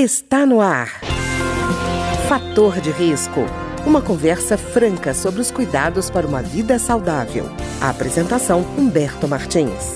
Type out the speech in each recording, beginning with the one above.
Está no ar. Fator de risco. Uma conversa franca sobre os cuidados para uma vida saudável. A apresentação Humberto Martins.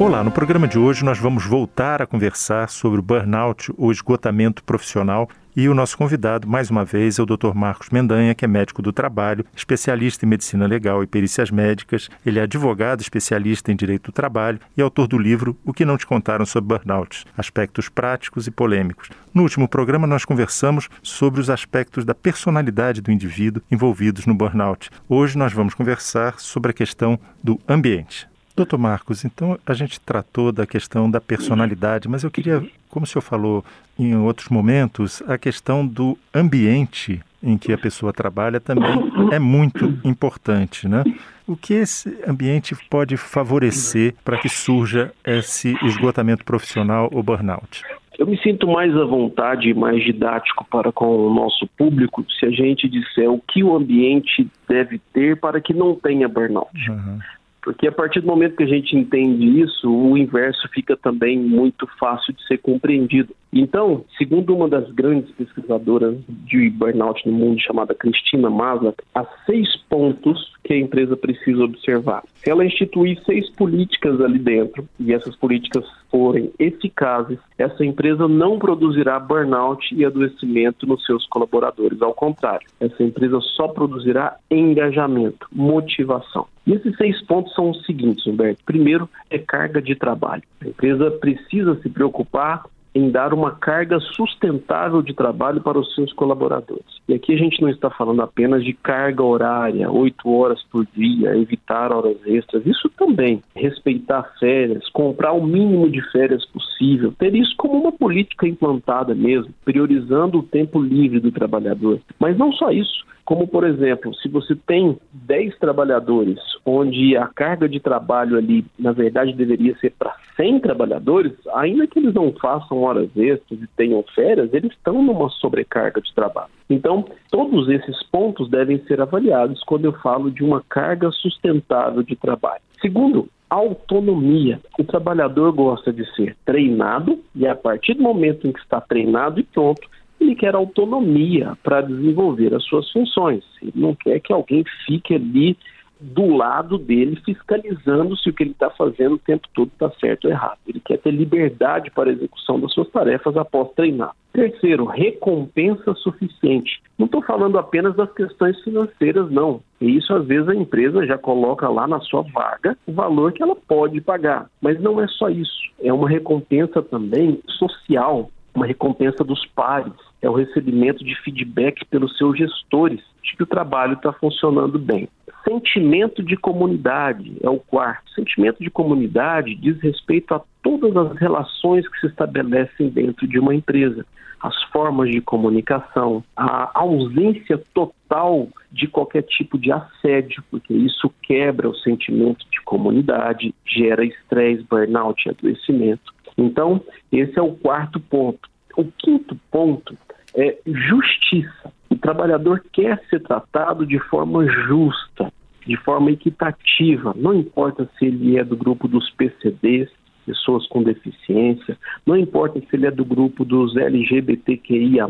Olá, no programa de hoje nós vamos voltar a conversar sobre o burnout ou esgotamento profissional e o nosso convidado, mais uma vez, é o Dr. Marcos Mendanha, que é médico do trabalho, especialista em medicina legal e perícias médicas. Ele é advogado, especialista em direito do trabalho e autor do livro O que não te contaram sobre burnout: aspectos práticos e polêmicos. No último programa, nós conversamos sobre os aspectos da personalidade do indivíduo envolvidos no burnout. Hoje nós vamos conversar sobre a questão do ambiente. Doutor Marcos, então a gente tratou da questão da personalidade, mas eu queria, como o senhor falou em outros momentos, a questão do ambiente em que a pessoa trabalha também é muito importante, né? O que esse ambiente pode favorecer para que surja esse esgotamento profissional ou burnout? Eu me sinto mais à vontade e mais didático para com o nosso público se a gente disser o que o ambiente deve ter para que não tenha burnout. Uhum. Porque a partir do momento que a gente entende isso, o inverso fica também muito fácil de ser compreendido. Então, segundo uma das grandes pesquisadoras de burnout no mundo, chamada Cristina Maslach, há seis pontos que a empresa precisa observar. Se ela instituir seis políticas ali dentro e essas políticas forem eficazes, essa empresa não produzirá burnout e adoecimento nos seus colaboradores. Ao contrário, essa empresa só produzirá engajamento, motivação. E esses seis pontos são os seguintes, Humberto. Primeiro é carga de trabalho. A empresa precisa se preocupar em dar uma carga sustentável de trabalho para os seus colaboradores. E aqui a gente não está falando apenas de carga horária, oito horas por dia, evitar horas extras. Isso também, respeitar férias, comprar o mínimo de férias possível, ter isso como uma política implantada mesmo, priorizando o tempo livre do trabalhador. Mas não só isso, como, por exemplo, se você tem 10 trabalhadores, onde a carga de trabalho ali, na verdade, deveria ser para 100 trabalhadores, ainda que eles não façam horas extras e tenham férias, eles estão numa sobrecarga de trabalho. Então, todos esses pontos devem ser avaliados quando eu falo de uma carga sustentável de trabalho. Segundo, autonomia. O trabalhador gosta de ser treinado e a partir do momento em que está treinado e pronto, ele quer autonomia para desenvolver as suas funções. Ele não quer que alguém fique ali do lado dele, fiscalizando se o que ele está fazendo o tempo todo está certo ou errado. Ele quer ter liberdade para a execução das suas tarefas após treinar. Terceiro, recompensa suficiente. Não estou falando apenas das questões financeiras, não. E isso, às vezes, a empresa já coloca lá na sua vaga o valor que ela pode pagar. Mas não é só isso. É uma recompensa também social, uma recompensa dos pares, é o recebimento de feedback pelos seus gestores de que o trabalho está funcionando bem. Sentimento de comunidade é o quarto. Sentimento de comunidade diz respeito a todas as relações que se estabelecem dentro de uma empresa, as formas de comunicação, a ausência total de qualquer tipo de assédio, porque isso quebra o sentimento de comunidade, gera estresse, burnout, adoecimento. Então, esse é o quarto ponto. O quinto ponto é justiça. O trabalhador quer ser tratado de forma justa, de forma equitativa, não importa se ele é do grupo dos PCDs, pessoas com deficiência, não importa se ele é do grupo dos LGBTQIA+,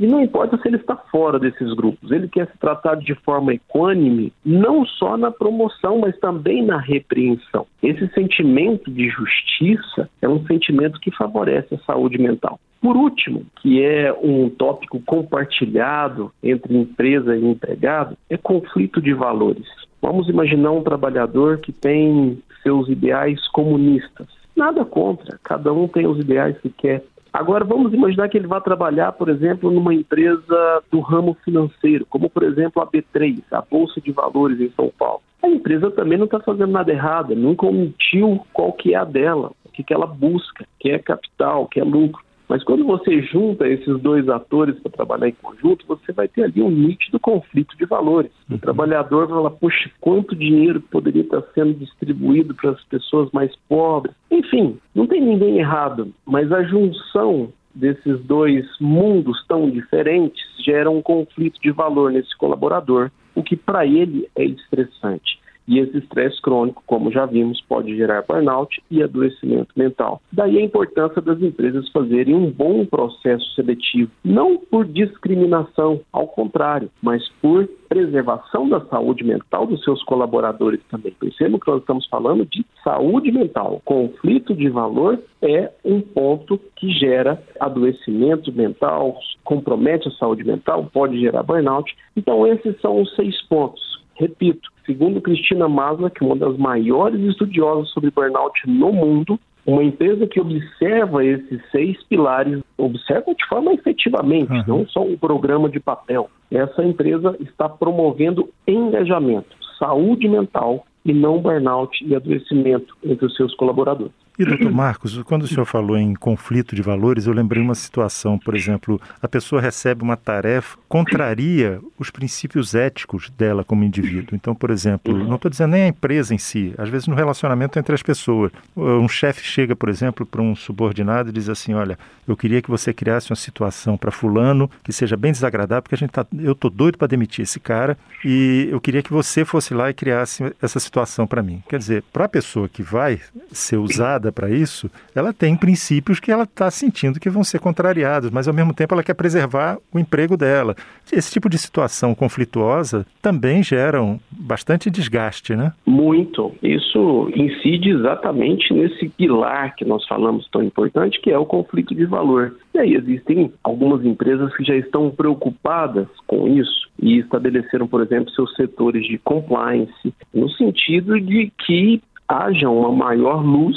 e não importa se ele está fora desses grupos, ele quer ser tratado de forma equânime, não só na promoção, mas também na repreensão. Esse sentimento de justiça é um sentimento que favorece a saúde mental. Por último, que é um tópico compartilhado entre empresa e empregado, é conflito de valores. Vamos imaginar um trabalhador que tem seus ideais comunistas. Nada contra, cada um tem os ideais que quer. Agora, vamos imaginar que ele vá trabalhar, por exemplo, numa empresa do ramo financeiro, como, por exemplo, a B3, a Bolsa de Valores em São Paulo. A empresa também não está fazendo nada errado, nunca omitiu qual que é a dela, o que, que ela busca, que é capital, que é lucro. Mas quando você junta esses dois atores para trabalhar em conjunto, você vai ter ali um nítido conflito de valores. O uhum. trabalhador fala, puxa, quanto dinheiro poderia estar sendo distribuído para as pessoas mais pobres. Enfim, não tem ninguém errado, mas a junção desses dois mundos tão diferentes gera um conflito de valor nesse colaborador, o que para ele é estressante. E esse estresse crônico, como já vimos, pode gerar burnout e adoecimento mental. Daí a importância das empresas fazerem um bom processo seletivo, não por discriminação, ao contrário, mas por preservação da saúde mental dos seus colaboradores também. Percebam que nós estamos falando de saúde mental. Conflito de valor é um ponto que gera adoecimento mental, compromete a saúde mental, pode gerar burnout. Então, esses são os seis pontos. Repito, segundo Cristina Maslow, que é uma das maiores estudiosas sobre burnout no mundo, uma empresa que observa esses seis pilares, observa de forma efetivamente, uhum. não só um programa de papel. Essa empresa está promovendo engajamento, saúde mental e não burnout e adoecimento entre os seus colaboradores. E, doutor Marcos, quando o senhor falou em conflito de valores, eu lembrei uma situação, por exemplo, a pessoa recebe uma tarefa, contraria os princípios éticos dela como indivíduo. Então, por exemplo, não estou dizendo nem a empresa em si, às vezes no relacionamento entre as pessoas. Um chefe chega, por exemplo, para um subordinado e diz assim: Olha, eu queria que você criasse uma situação para Fulano que seja bem desagradável, porque a gente tá, eu estou doido para demitir esse cara e eu queria que você fosse lá e criasse essa situação para mim. Quer dizer, para a pessoa que vai ser usada para isso, ela tem princípios que ela está sentindo que vão ser contrariados, mas ao mesmo tempo ela quer preservar o emprego dela. Esse tipo de situação conflituosa também geram bastante desgaste, né? Muito. Isso incide exatamente nesse pilar que nós falamos tão importante, que é o conflito de valor. E aí existem algumas empresas que já estão preocupadas com isso e estabeleceram, por exemplo, seus setores de compliance, no sentido de que haja uma maior luz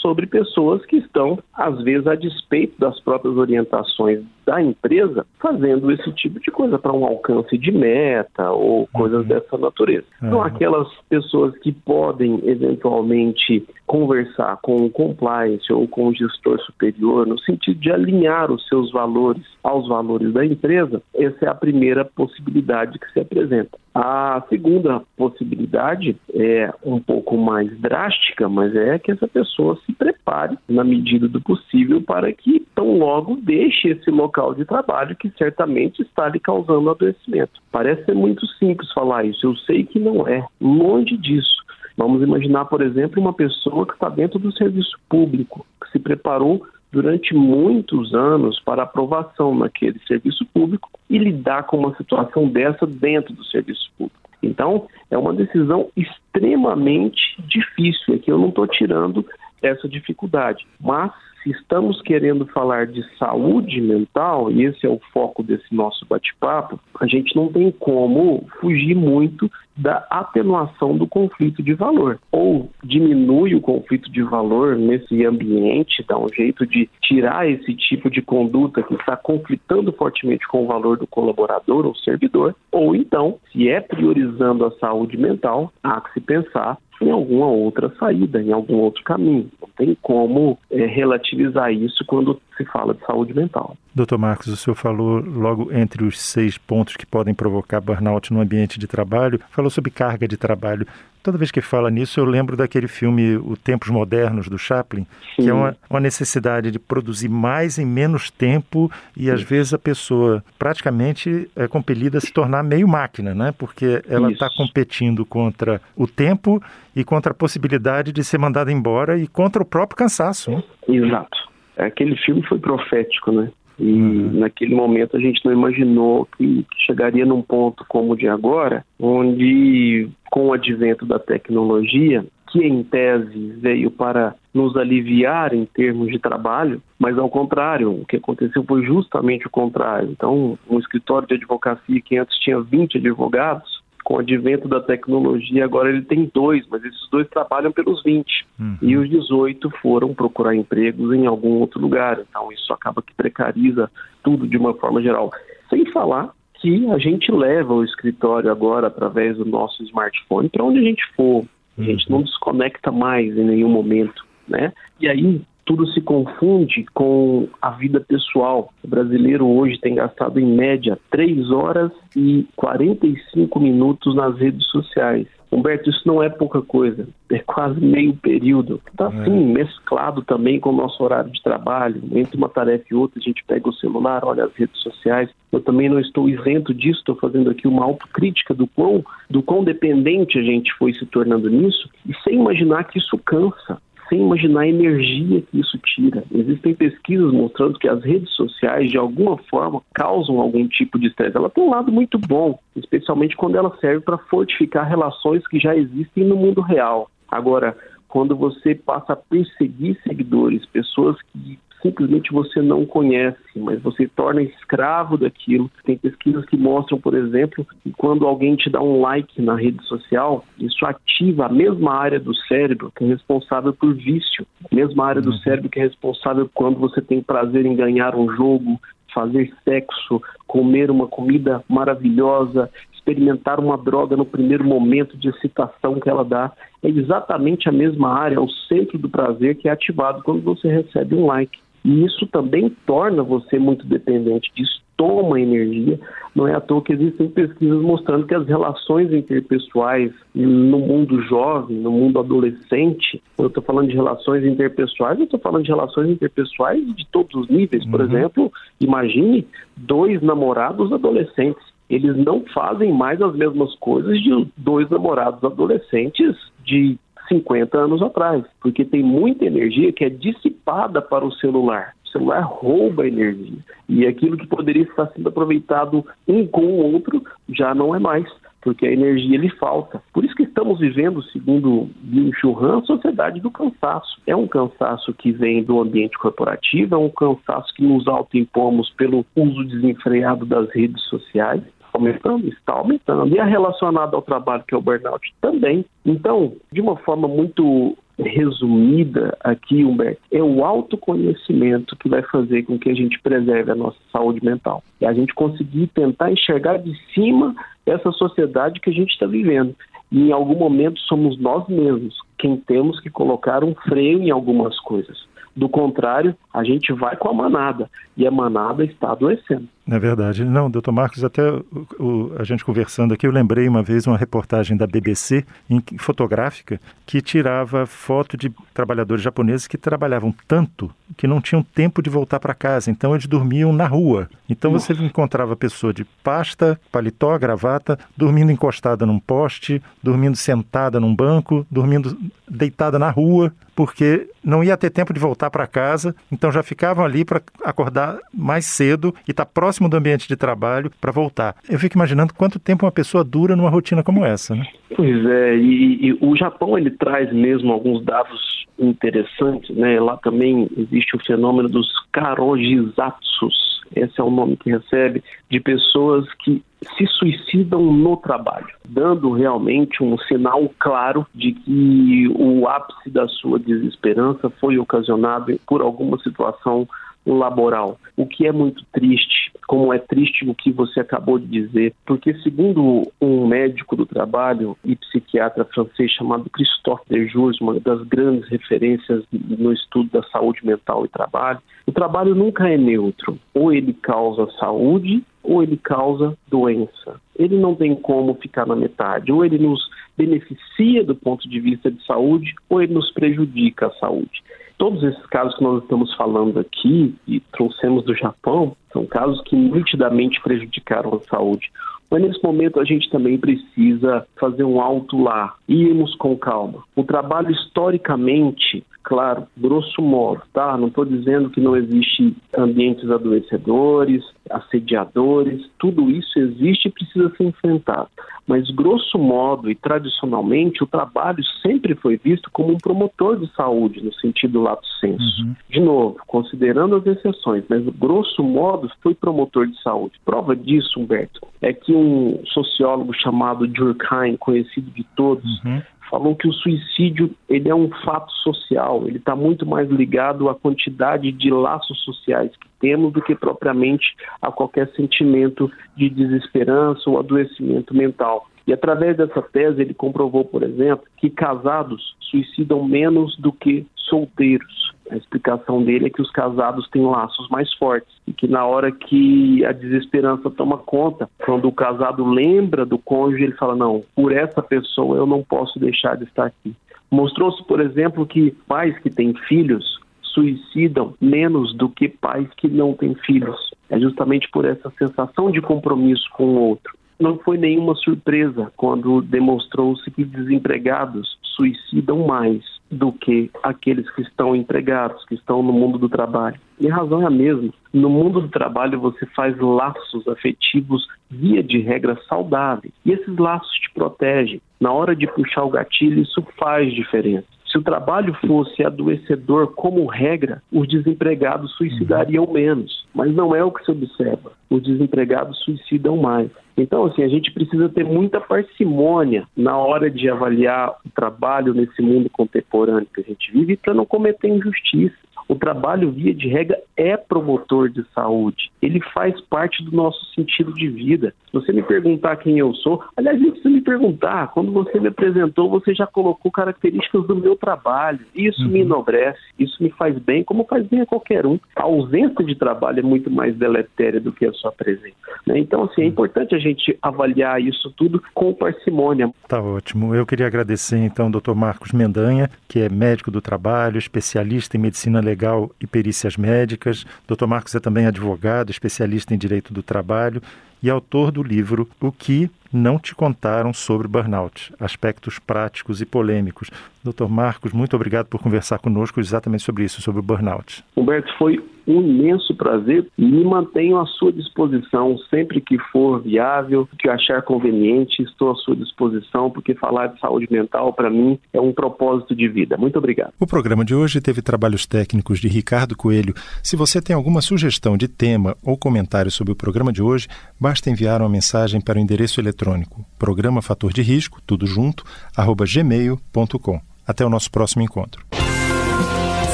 sobre pessoas que estão, às vezes, a despeito das próprias orientações da empresa, fazendo esse tipo de coisa para um alcance de meta ou coisas uhum. dessa natureza. Uhum. Então, aquelas pessoas que podem, eventualmente, conversar com o compliance ou com o gestor superior, no sentido de alinhar os seus valores aos valores da empresa, essa é a primeira possibilidade que se apresenta. A segunda possibilidade é um pouco mais drástica, mas é que essa pessoa se prepare, na medida do possível, para que tão logo deixe esse local de trabalho que certamente está lhe causando adoecimento. Parece ser muito simples falar isso, eu sei que não é, longe disso. Vamos imaginar, por exemplo, uma pessoa que está dentro do serviço público, que se preparou durante muitos anos para aprovação naquele serviço público e lidar com uma situação dessa dentro do serviço público. Então, é uma decisão extremamente difícil. Aqui eu não estou tirando essa dificuldade, mas se estamos querendo falar de saúde mental, e esse é o foco desse nosso bate-papo, a gente não tem como fugir muito da atenuação do conflito de valor. Ou diminui o conflito de valor nesse ambiente, dá um jeito de tirar esse tipo de conduta que está conflitando fortemente com o valor do colaborador ou servidor, ou então, se é priorizando a saúde mental, há que se pensar em alguma outra saída, em algum outro caminho. Não tem como é, relativizar isso quando se fala de saúde mental. Doutor Marcos, o senhor falou logo entre os seis pontos que podem provocar burnout no ambiente de trabalho, falou sobre carga de trabalho. Toda vez que fala nisso, eu lembro daquele filme O Tempos Modernos, do Chaplin, Sim. que é uma, uma, necessidade de produzir mais em menos tempo e, às vezes, a pessoa praticamente é compelida a se tornar meio máquina, né? Porque ela está competindo contra o tempo e contra a possibilidade de ser mandada embora e contra o próprio cansaço. Né? Exato. Aquele filme foi profético, né? E uhum. naquele momento a gente não imaginou que, que chegaria num ponto como o de agora, onde com o advento da tecnologia, que em tese veio para nos aliviar em termos de trabalho, mas ao contrário, o que aconteceu foi justamente o contrário. Então, um escritório de advocacia que antes tinha 20 advogados, com o advento da tecnologia, agora ele tem dois, mas esses dois trabalham pelos 20. Uhum. E os 18 foram procurar empregos em algum outro lugar. Então isso acaba que precariza tudo de uma forma geral. Sem falar que a gente leva o escritório agora através do nosso smartphone para onde a gente for. A gente uhum. não desconecta mais em nenhum momento, né? E aí tudo se confunde com a vida pessoal. O brasileiro hoje tem gastado em média 3 horas e 45 minutos nas redes sociais. Humberto, isso não é pouca coisa, é quase meio período. Está assim, é. mesclado também com o nosso horário de trabalho. Entre uma tarefa e outra, a gente pega o celular, olha as redes sociais. Eu também não estou isento disso, estou fazendo aqui uma autocrítica do quão, do quão dependente a gente foi se tornando nisso, e sem imaginar que isso cansa sem imaginar a energia que isso tira. Existem pesquisas mostrando que as redes sociais, de alguma forma, causam algum tipo de estresse. Ela tem um lado muito bom, especialmente quando ela serve para fortificar relações que já existem no mundo real. Agora, quando você passa a perseguir seguidores, pessoas que simplesmente você não conhece, mas você torna escravo daquilo. Tem pesquisas que mostram, por exemplo, que quando alguém te dá um like na rede social, isso ativa a mesma área do cérebro que é responsável por vício, a mesma área do uhum. cérebro que é responsável quando você tem prazer em ganhar um jogo, fazer sexo, comer uma comida maravilhosa, experimentar uma droga no primeiro momento de excitação que ela dá. É exatamente a mesma área, é o centro do prazer que é ativado quando você recebe um like. E isso também torna você muito dependente disso, toma energia. Não é à toa que existem pesquisas mostrando que as relações interpessoais no mundo jovem, no mundo adolescente, eu estou falando de relações interpessoais, eu estou falando de relações interpessoais de todos os níveis. Por uhum. exemplo, imagine dois namorados adolescentes. Eles não fazem mais as mesmas coisas de dois namorados adolescentes de 50 anos atrás, porque tem muita energia que é dissipada para o celular. O celular rouba energia. E aquilo que poderia estar sendo aproveitado um com o outro já não é mais, porque a energia lhe falta. Por isso que estamos vivendo, segundo Bill Churran, a sociedade do cansaço. É um cansaço que vem do ambiente corporativo, é um cansaço que nos autoimpomos pelo uso desenfreado das redes sociais aumentando? Está aumentando. E é relacionado ao trabalho, que é o burnout, também. Então, de uma forma muito resumida aqui, Humberto, é o autoconhecimento que vai fazer com que a gente preserve a nossa saúde mental. É a gente conseguir tentar enxergar de cima essa sociedade que a gente está vivendo. E em algum momento somos nós mesmos quem temos que colocar um freio em algumas coisas. Do contrário, a gente vai com a manada e a manada está adoecendo. É verdade. Não, doutor Marcos, até o, o, a gente conversando aqui, eu lembrei uma vez uma reportagem da BBC, em, fotográfica, que tirava foto de trabalhadores japoneses que trabalhavam tanto que não tinham tempo de voltar para casa, então eles dormiam na rua. Então Nossa. você encontrava pessoa de pasta, paletó, gravata, dormindo encostada num poste, dormindo sentada num banco, dormindo deitada na rua, porque não ia ter tempo de voltar para casa, então já ficavam ali para acordar mais cedo e estar tá próximo do ambiente de trabalho para voltar. Eu fico imaginando quanto tempo uma pessoa dura numa rotina como essa, né? Pois é, e, e o Japão ele traz mesmo alguns dados interessantes, né? Lá também existe o fenômeno dos karojizatsus, esse é o nome que recebe, de pessoas que se suicidam no trabalho, dando realmente um sinal claro de que o ápice da sua desesperança foi ocasionado por alguma situação laboral, o que é muito triste, como é triste o que você acabou de dizer, porque segundo um médico do trabalho e psiquiatra francês chamado Christophe Dejours, uma das grandes referências no estudo da saúde mental e trabalho, o trabalho nunca é neutro, ou ele causa saúde ou ele causa doença. Ele não tem como ficar na metade, ou ele nos beneficia do ponto de vista de saúde, ou ele nos prejudica a saúde todos esses casos que nós estamos falando aqui e trouxemos do Japão são casos que nitidamente prejudicaram a saúde. Mas nesse momento a gente também precisa fazer um alto lá, irmos com calma. O trabalho historicamente, claro, grosso modo, tá? Não estou dizendo que não existe ambientes adoecedores, assediadores, tudo isso existe e precisa ser enfrentado. Mas, grosso modo e tradicionalmente, o trabalho sempre foi visto como um promotor de saúde, no sentido lato senso. Uhum. De novo, considerando as exceções, mas, grosso modo, foi promotor de saúde. Prova disso, Humberto, é que um sociólogo chamado Durkheim, conhecido de todos, uhum falou que o suicídio ele é um fato social, ele está muito mais ligado à quantidade de laços sociais que temos do que propriamente a qualquer sentimento de desesperança ou adoecimento mental. E através dessa tese ele comprovou, por exemplo, que casados suicidam menos do que solteiros. A explicação dele é que os casados têm laços mais fortes e que na hora que a desesperança toma conta, quando o casado lembra do cônjuge, ele fala: Não, por essa pessoa eu não posso deixar de estar aqui. Mostrou-se, por exemplo, que pais que têm filhos suicidam menos do que pais que não têm filhos. É justamente por essa sensação de compromisso com o outro. Não foi nenhuma surpresa quando demonstrou-se que desempregados suicidam mais do que aqueles que estão empregados, que estão no mundo do trabalho. E a razão é a mesma. No mundo do trabalho você faz laços afetivos via de regra saudáveis. E esses laços te protegem. Na hora de puxar o gatilho, isso faz diferença. Se o trabalho fosse adoecedor como regra, os desempregados suicidariam menos. Mas não é o que se observa. Os desempregados suicidam mais. Então, assim, a gente precisa ter muita parcimônia na hora de avaliar o trabalho nesse mundo contemporâneo que a gente vive para não cometer injustiça. O trabalho, via de regra, é promotor de saúde. Ele faz parte do nosso sentido de vida. Se você me perguntar quem eu sou, aliás, nem precisa me perguntar. Quando você me apresentou, você já colocou características do meu trabalho. Isso uhum. me enobrece, isso me faz bem, como faz bem a qualquer um. A ausência de trabalho é muito mais deletéria do que a sua presença. Né? Então, assim, é uhum. importante a gente avaliar isso tudo com parcimônia. Tá ótimo. Eu queria agradecer, então, ao Dr. Marcos Mendanha, que é médico do trabalho, especialista em medicina legal Legal e Perícias Médicas. Dr. Marcos é também advogado, especialista em direito do trabalho e autor do livro O que não te contaram sobre burnout, aspectos práticos e polêmicos. Dr. Marcos, muito obrigado por conversar conosco exatamente sobre isso, sobre o burnout. Humberto, foi um imenso prazer e me mantenho à sua disposição sempre que for viável, que achar conveniente, estou à sua disposição, porque falar de saúde mental para mim é um propósito de vida. Muito obrigado. O programa de hoje teve trabalhos técnicos de Ricardo Coelho. Se você tem alguma sugestão de tema ou comentário sobre o programa de hoje, basta enviar uma mensagem para o endereço eletrônico programa fator de risco, tudo junto, arroba gmail.com. Até o nosso próximo encontro.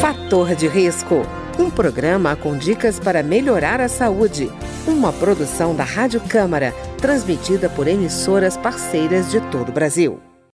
Fator de risco um programa com dicas para melhorar a saúde. Uma produção da Rádio Câmara, transmitida por emissoras parceiras de todo o Brasil.